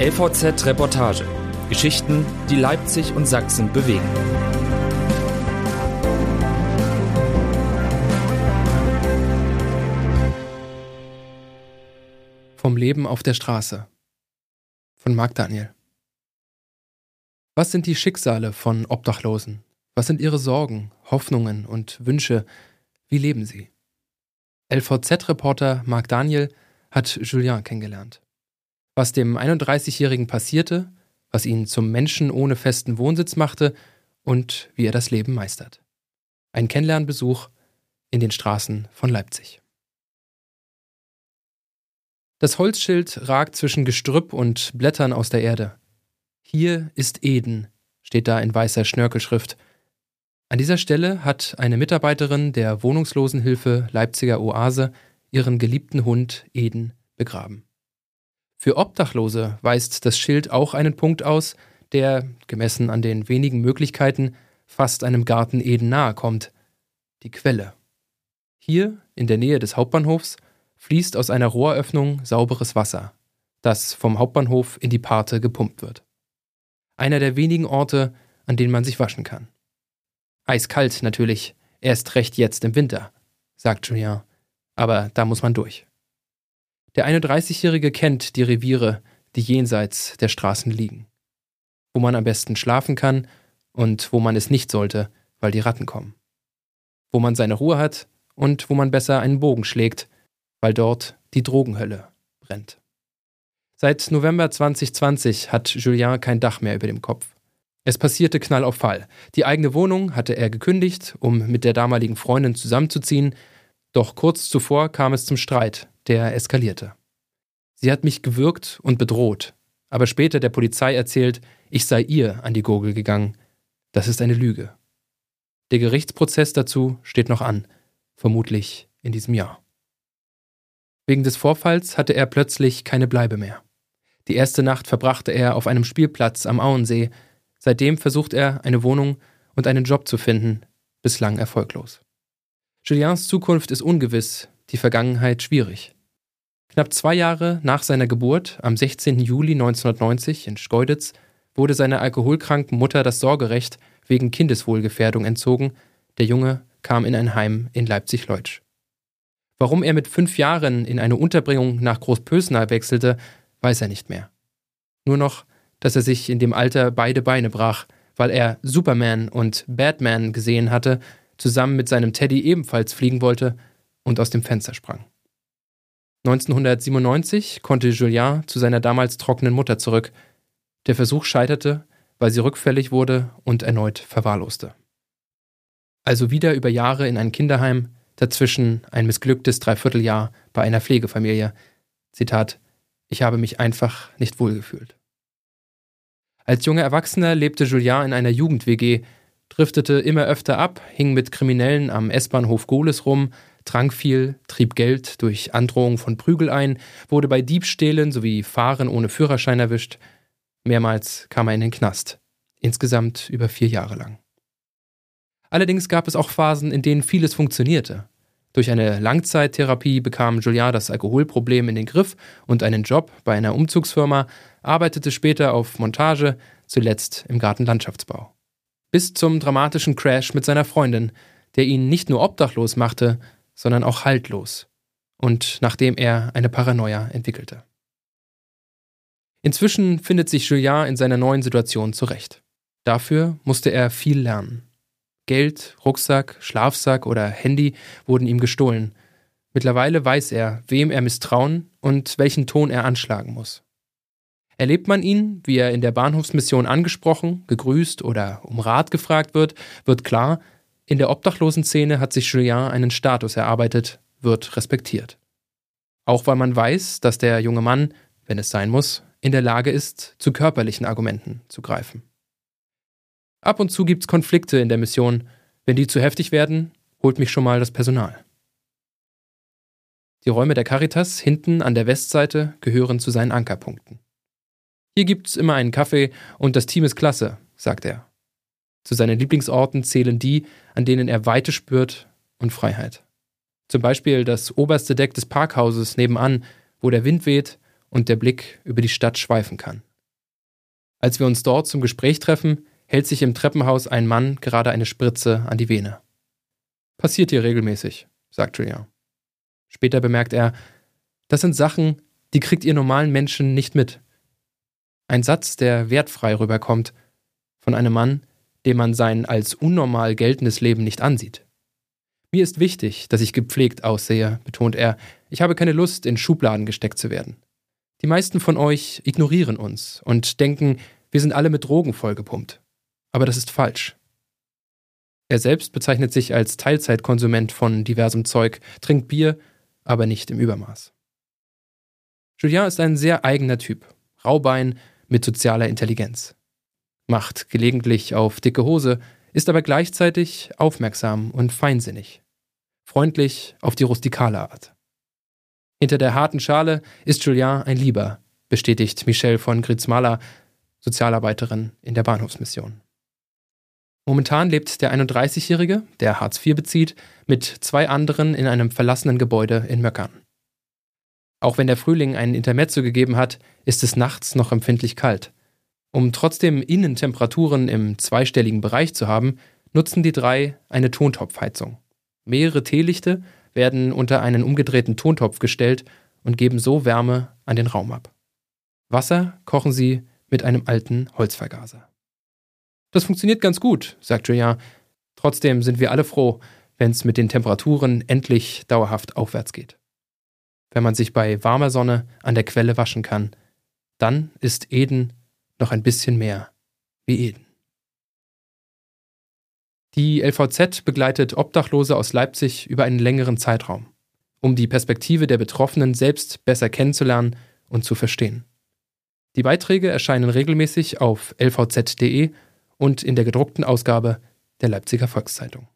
LVZ Reportage. Geschichten, die Leipzig und Sachsen bewegen. Vom Leben auf der Straße von Marc Daniel. Was sind die Schicksale von Obdachlosen? Was sind ihre Sorgen, Hoffnungen und Wünsche? Wie leben sie? LVZ-Reporter Marc Daniel hat Julien kennengelernt. Was dem 31-Jährigen passierte, was ihn zum Menschen ohne festen Wohnsitz machte und wie er das Leben meistert. Ein Kennenlernbesuch in den Straßen von Leipzig. Das Holzschild ragt zwischen Gestrüpp und Blättern aus der Erde. Hier ist Eden, steht da in weißer Schnörkelschrift. An dieser Stelle hat eine Mitarbeiterin der Wohnungslosenhilfe Leipziger Oase ihren geliebten Hund Eden begraben. Für Obdachlose weist das Schild auch einen Punkt aus, der, gemessen an den wenigen Möglichkeiten, fast einem Garten Eden nahe kommt. Die Quelle. Hier, in der Nähe des Hauptbahnhofs, fließt aus einer Rohröffnung sauberes Wasser, das vom Hauptbahnhof in die Parte gepumpt wird. Einer der wenigen Orte, an denen man sich waschen kann. Eiskalt natürlich, erst recht jetzt im Winter, sagt Julien, aber da muss man durch. Der 31-Jährige kennt die Reviere, die jenseits der Straßen liegen. Wo man am besten schlafen kann und wo man es nicht sollte, weil die Ratten kommen. Wo man seine Ruhe hat und wo man besser einen Bogen schlägt, weil dort die Drogenhölle brennt. Seit November 2020 hat Julien kein Dach mehr über dem Kopf. Es passierte Knall auf Fall. Die eigene Wohnung hatte er gekündigt, um mit der damaligen Freundin zusammenzuziehen, doch kurz zuvor kam es zum Streit, der eskalierte. Sie hat mich gewürgt und bedroht, aber später der Polizei erzählt, ich sei ihr an die Gurgel gegangen. Das ist eine Lüge. Der Gerichtsprozess dazu steht noch an, vermutlich in diesem Jahr. Wegen des Vorfalls hatte er plötzlich keine Bleibe mehr. Die erste Nacht verbrachte er auf einem Spielplatz am Auensee. Seitdem versucht er, eine Wohnung und einen Job zu finden, bislang erfolglos. Julians Zukunft ist ungewiss, die Vergangenheit schwierig. Knapp zwei Jahre nach seiner Geburt, am 16. Juli 1990 in Schkeuditz, wurde seiner alkoholkranken Mutter das Sorgerecht wegen Kindeswohlgefährdung entzogen. Der Junge kam in ein Heim in Leipzig-Leutsch. Warum er mit fünf Jahren in eine Unterbringung nach Großpösnal wechselte, weiß er nicht mehr. Nur noch, dass er sich in dem Alter beide Beine brach, weil er Superman und Batman gesehen hatte, zusammen mit seinem Teddy ebenfalls fliegen wollte und aus dem Fenster sprang. 1997 konnte Julien zu seiner damals trockenen Mutter zurück. Der Versuch scheiterte, weil sie rückfällig wurde und erneut verwahrloste. Also wieder über Jahre in ein Kinderheim, dazwischen ein missglücktes Dreivierteljahr bei einer Pflegefamilie. Zitat, ich habe mich einfach nicht wohlgefühlt. Als junger Erwachsener lebte Julien in einer Jugend-WG, driftete immer öfter ab, hing mit Kriminellen am S-Bahnhof Gohles rum, trank viel, trieb Geld durch Androhung von Prügel ein, wurde bei Diebstählen sowie Fahren ohne Führerschein erwischt. Mehrmals kam er in den Knast. Insgesamt über vier Jahre lang. Allerdings gab es auch Phasen, in denen vieles funktionierte. Durch eine Langzeittherapie bekam Julien das Alkoholproblem in den Griff und einen Job bei einer Umzugsfirma, arbeitete später auf Montage, zuletzt im Gartenlandschaftsbau. Bis zum dramatischen Crash mit seiner Freundin, der ihn nicht nur obdachlos machte, sondern auch haltlos und nachdem er eine Paranoia entwickelte. Inzwischen findet sich Julien in seiner neuen Situation zurecht. Dafür musste er viel lernen. Geld, Rucksack, Schlafsack oder Handy wurden ihm gestohlen. Mittlerweile weiß er, wem er misstrauen und welchen Ton er anschlagen muss. Erlebt man ihn, wie er in der Bahnhofsmission angesprochen, gegrüßt oder um Rat gefragt wird, wird klar, in der Obdachlosenszene hat sich Julien einen Status erarbeitet, wird respektiert. Auch weil man weiß, dass der junge Mann, wenn es sein muss, in der Lage ist, zu körperlichen Argumenten zu greifen. Ab und zu gibt's Konflikte in der Mission. Wenn die zu heftig werden, holt mich schon mal das Personal. Die Räume der Caritas hinten an der Westseite gehören zu seinen Ankerpunkten. Hier gibt's immer einen Kaffee und das Team ist klasse, sagt er. Zu seinen Lieblingsorten zählen die, an denen er Weite spürt und Freiheit. Zum Beispiel das oberste Deck des Parkhauses nebenan, wo der Wind weht und der Blick über die Stadt schweifen kann. Als wir uns dort zum Gespräch treffen, hält sich im Treppenhaus ein Mann gerade eine Spritze an die Vene. Passiert hier regelmäßig, sagt Julien. Später bemerkt er, das sind Sachen, die kriegt ihr normalen Menschen nicht mit. Ein Satz, der wertfrei rüberkommt, von einem Mann, dem man sein als unnormal geltendes Leben nicht ansieht. Mir ist wichtig, dass ich gepflegt aussehe, betont er. Ich habe keine Lust, in Schubladen gesteckt zu werden. Die meisten von euch ignorieren uns und denken, wir sind alle mit Drogen vollgepumpt. Aber das ist falsch. Er selbst bezeichnet sich als Teilzeitkonsument von diversem Zeug, trinkt Bier, aber nicht im Übermaß. Julien ist ein sehr eigener Typ, Raubein mit sozialer Intelligenz. Macht gelegentlich auf dicke Hose, ist aber gleichzeitig aufmerksam und feinsinnig. Freundlich auf die rustikale Art. Hinter der harten Schale ist Julien ein Lieber, bestätigt Michelle von Gritzmaler, Sozialarbeiterin in der Bahnhofsmission. Momentan lebt der 31-Jährige, der Hartz IV bezieht, mit zwei anderen in einem verlassenen Gebäude in Möckern. Auch wenn der Frühling einen Intermezzo gegeben hat, ist es nachts noch empfindlich kalt. Um trotzdem Innentemperaturen im zweistelligen Bereich zu haben, nutzen die drei eine Tontopfheizung. Mehrere Teelichte werden unter einen umgedrehten Tontopf gestellt und geben so Wärme an den Raum ab. Wasser kochen sie mit einem alten Holzvergaser. Das funktioniert ganz gut, sagt Julien. Trotzdem sind wir alle froh, wenn es mit den Temperaturen endlich dauerhaft aufwärts geht. Wenn man sich bei warmer Sonne an der Quelle waschen kann, dann ist Eden noch ein bisschen mehr wie Eden. Die LVZ begleitet Obdachlose aus Leipzig über einen längeren Zeitraum, um die Perspektive der Betroffenen selbst besser kennenzulernen und zu verstehen. Die Beiträge erscheinen regelmäßig auf lvz.de und in der gedruckten Ausgabe der Leipziger Volkszeitung.